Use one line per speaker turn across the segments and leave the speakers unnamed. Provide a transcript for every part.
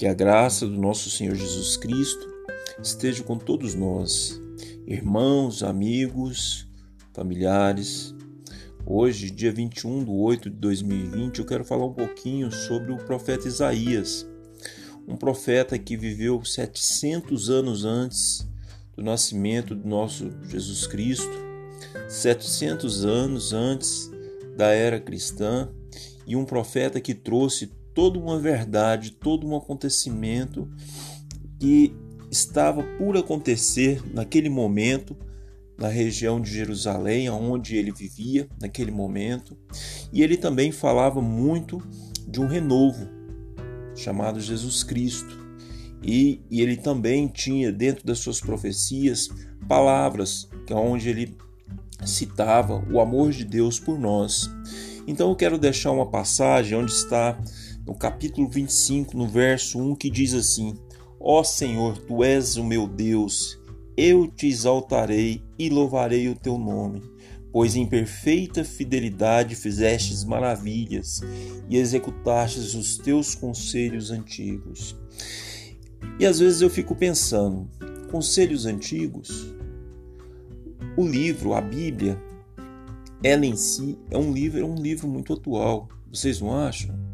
Que a graça do nosso Senhor Jesus Cristo esteja com todos nós, irmãos, amigos, familiares. Hoje, dia 21 de 8 de 2020, eu quero falar um pouquinho sobre o profeta Isaías, um profeta que viveu 700 anos antes do nascimento do nosso Jesus Cristo, 700 anos antes da era cristã, e um profeta que trouxe toda uma verdade, todo um acontecimento que estava por acontecer naquele momento na região de Jerusalém, onde ele vivia naquele momento, e ele também falava muito de um renovo chamado Jesus Cristo. E, e ele também tinha dentro das suas profecias palavras que é onde ele citava o amor de Deus por nós. Então eu quero deixar uma passagem onde está no capítulo 25, no verso 1, que diz assim: Ó Senhor, tu és o meu Deus, eu te exaltarei e louvarei o teu nome, pois em perfeita fidelidade fizestes maravilhas e executastes os teus conselhos antigos. E às vezes eu fico pensando, conselhos antigos? O livro, a Bíblia, ela em si é um livro, é um livro muito atual. Vocês não acham?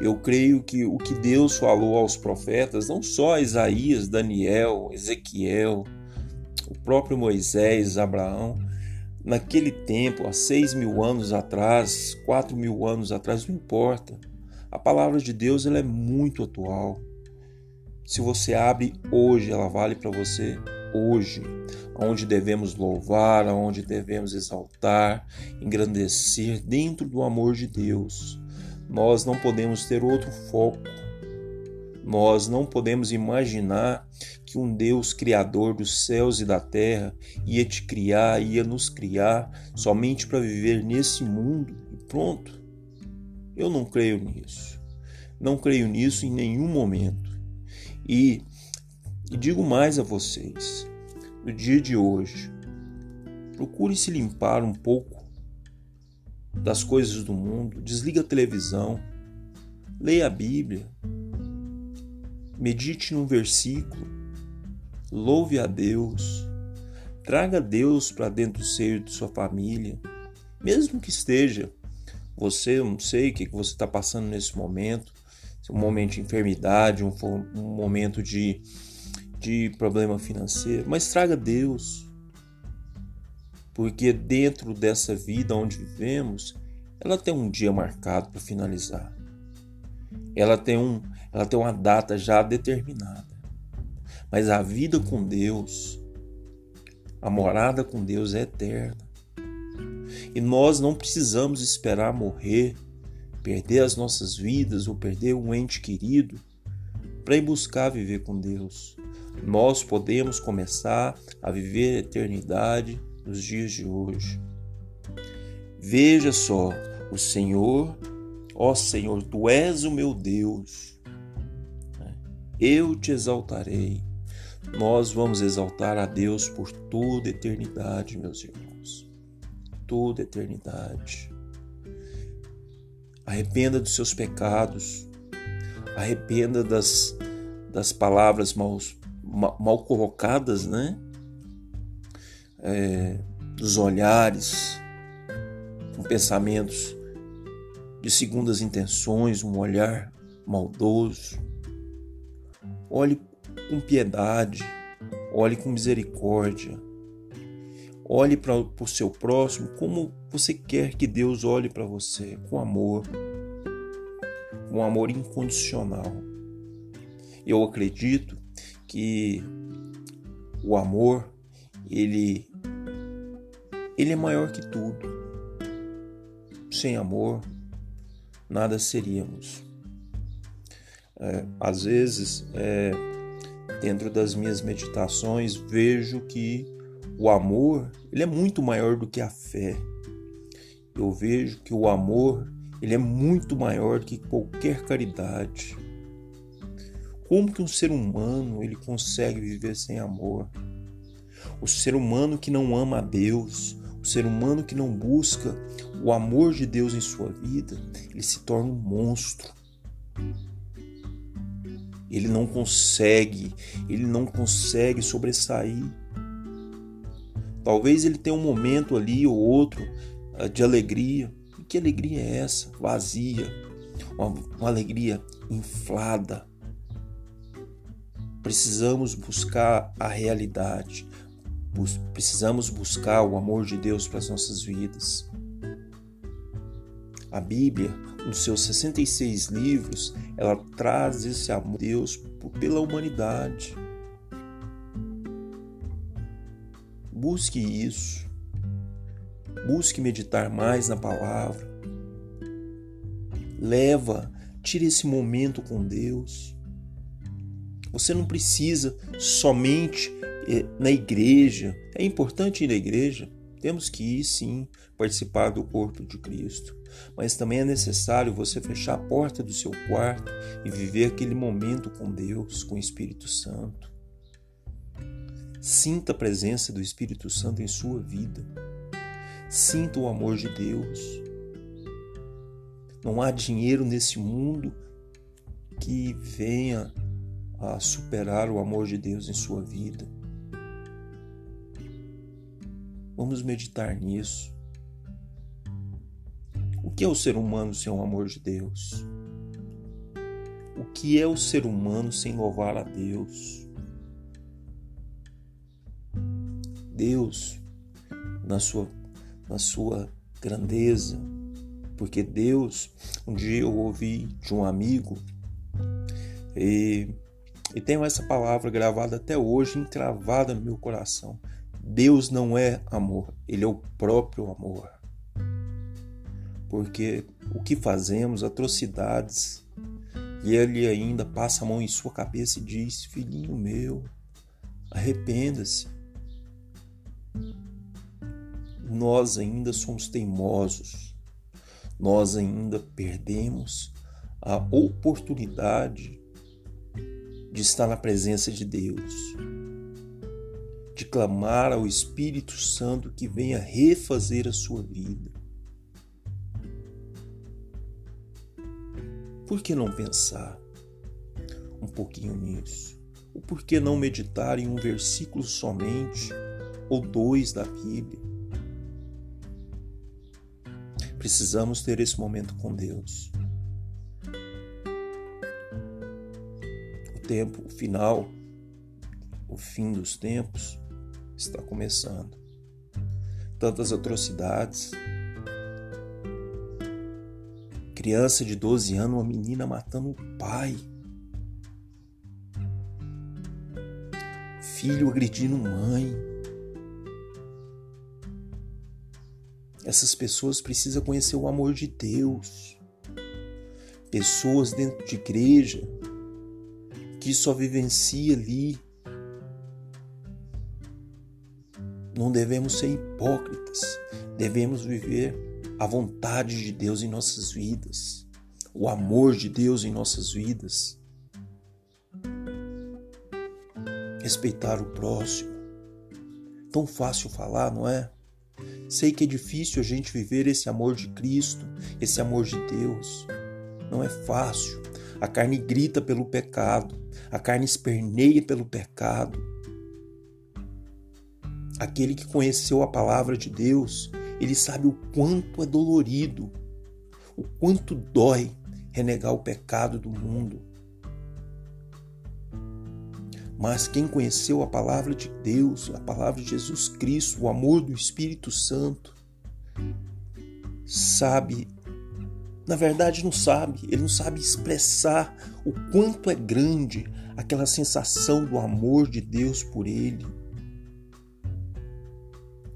Eu creio que o que Deus falou aos profetas, não só Isaías, Daniel, Ezequiel, o próprio Moisés, Abraão, naquele tempo, há seis mil anos atrás, quatro mil anos atrás, não importa. A palavra de Deus ela é muito atual. Se você abre hoje, ela vale para você hoje, onde devemos louvar, onde devemos exaltar, engrandecer dentro do amor de Deus. Nós não podemos ter outro foco. Nós não podemos imaginar que um Deus criador dos céus e da terra ia te criar, ia nos criar somente para viver nesse mundo e pronto. Eu não creio nisso. Não creio nisso em nenhum momento. E, e digo mais a vocês: no dia de hoje, procure se limpar um pouco das coisas do mundo, desliga a televisão, leia a Bíblia, medite num versículo, louve a Deus, traga Deus para dentro do seio de sua família, mesmo que esteja você, eu não sei o que você está passando nesse momento, um momento de enfermidade, um, um momento de, de problema financeiro, mas traga Deus, porque dentro dessa vida onde vivemos, ela tem um dia marcado para finalizar. Ela tem, um, ela tem uma data já determinada. Mas a vida com Deus, a morada com Deus é eterna. E nós não precisamos esperar morrer, perder as nossas vidas ou perder um ente querido para ir buscar viver com Deus. Nós podemos começar a viver a eternidade nos dias de hoje. Veja só, o Senhor, ó Senhor, tu és o meu Deus, eu te exaltarei. Nós vamos exaltar a Deus por toda eternidade, meus irmãos. Toda eternidade. Arrependa dos seus pecados, arrependa das, das palavras mal, mal colocadas, né? É, dos olhares, com pensamentos de segundas intenções, um olhar maldoso. Olhe com piedade, olhe com misericórdia. Olhe para o seu próximo como você quer que Deus olhe para você, com amor, com amor incondicional. Eu acredito que o amor ele ele é maior que tudo. Sem amor, nada seríamos. É, às vezes, é, dentro das minhas meditações, vejo que o amor ele é muito maior do que a fé. Eu vejo que o amor ele é muito maior que qualquer caridade. Como que um ser humano ele consegue viver sem amor? O ser humano que não ama a Deus, o ser humano que não busca o amor de Deus em sua vida, ele se torna um monstro. ele não consegue, ele não consegue sobressair. Talvez ele tenha um momento ali ou outro ah, de alegria. E que alegria é essa? Vazia, uma, uma alegria inflada. Precisamos buscar a realidade, precisamos buscar o amor de Deus para as nossas vidas. A Bíblia, nos seus 66 livros, ela traz esse amor de Deus pela humanidade. Busque isso. Busque meditar mais na palavra. Leva, tire esse momento com Deus. Você não precisa somente na igreja. É importante ir na igreja. Temos que ir sim participar do corpo de Cristo. Mas também é necessário você fechar a porta do seu quarto e viver aquele momento com Deus, com o Espírito Santo. Sinta a presença do Espírito Santo em sua vida. Sinta o amor de Deus. Não há dinheiro nesse mundo que venha a superar o amor de Deus em sua vida. Vamos meditar nisso. O que é o ser humano sem o amor de Deus? O que é o ser humano sem louvar a Deus? Deus na sua, na sua grandeza, porque Deus, um dia eu ouvi de um amigo e, e tenho essa palavra gravada até hoje, encravada no meu coração. Deus não é amor, Ele é o próprio amor. Porque o que fazemos, atrocidades, e Ele ainda passa a mão em sua cabeça e diz: Filhinho meu, arrependa-se. Nós ainda somos teimosos, nós ainda perdemos a oportunidade de estar na presença de Deus, de clamar ao Espírito Santo que venha refazer a sua vida. Por que não pensar um pouquinho nisso? Ou por que não meditar em um versículo somente ou dois da Bíblia? Precisamos ter esse momento com Deus. O tempo, o final, o fim dos tempos está começando. Tantas atrocidades. Criança de 12 anos, uma menina matando o pai. Filho agredindo mãe Essas pessoas precisam conhecer o amor de Deus. Pessoas dentro de igreja que só vivencia ali. Não devemos ser hipócritas. Devemos viver a vontade de Deus em nossas vidas, o amor de Deus em nossas vidas. Respeitar o próximo. Tão fácil falar, não é? Sei que é difícil a gente viver esse amor de Cristo, esse amor de Deus. Não é fácil. A carne grita pelo pecado, a carne esperneia pelo pecado. Aquele que conheceu a palavra de Deus, ele sabe o quanto é dolorido, o quanto dói renegar o pecado do mundo. Mas quem conheceu a palavra de Deus, a palavra de Jesus Cristo, o amor do Espírito Santo, sabe, na verdade não sabe, ele não sabe expressar o quanto é grande aquela sensação do amor de Deus por ele.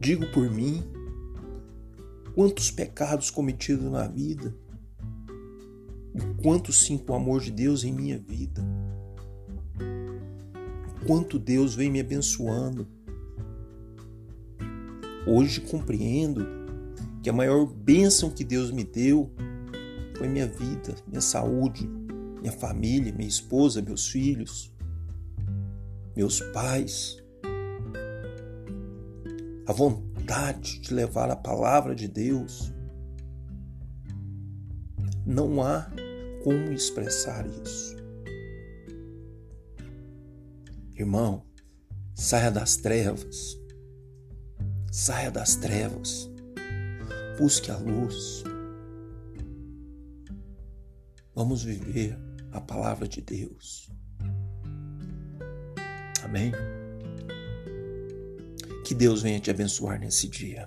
Digo por mim, quantos pecados cometidos na vida, e quanto sinto o amor de Deus em minha vida quanto Deus vem me abençoando. Hoje compreendo que a maior bênção que Deus me deu foi minha vida, minha saúde, minha família, minha esposa, meus filhos, meus pais. A vontade de levar a palavra de Deus. Não há como expressar isso. Irmão, saia das trevas. Saia das trevas. Busque a luz. Vamos viver a palavra de Deus. Amém? Que Deus venha te abençoar nesse dia.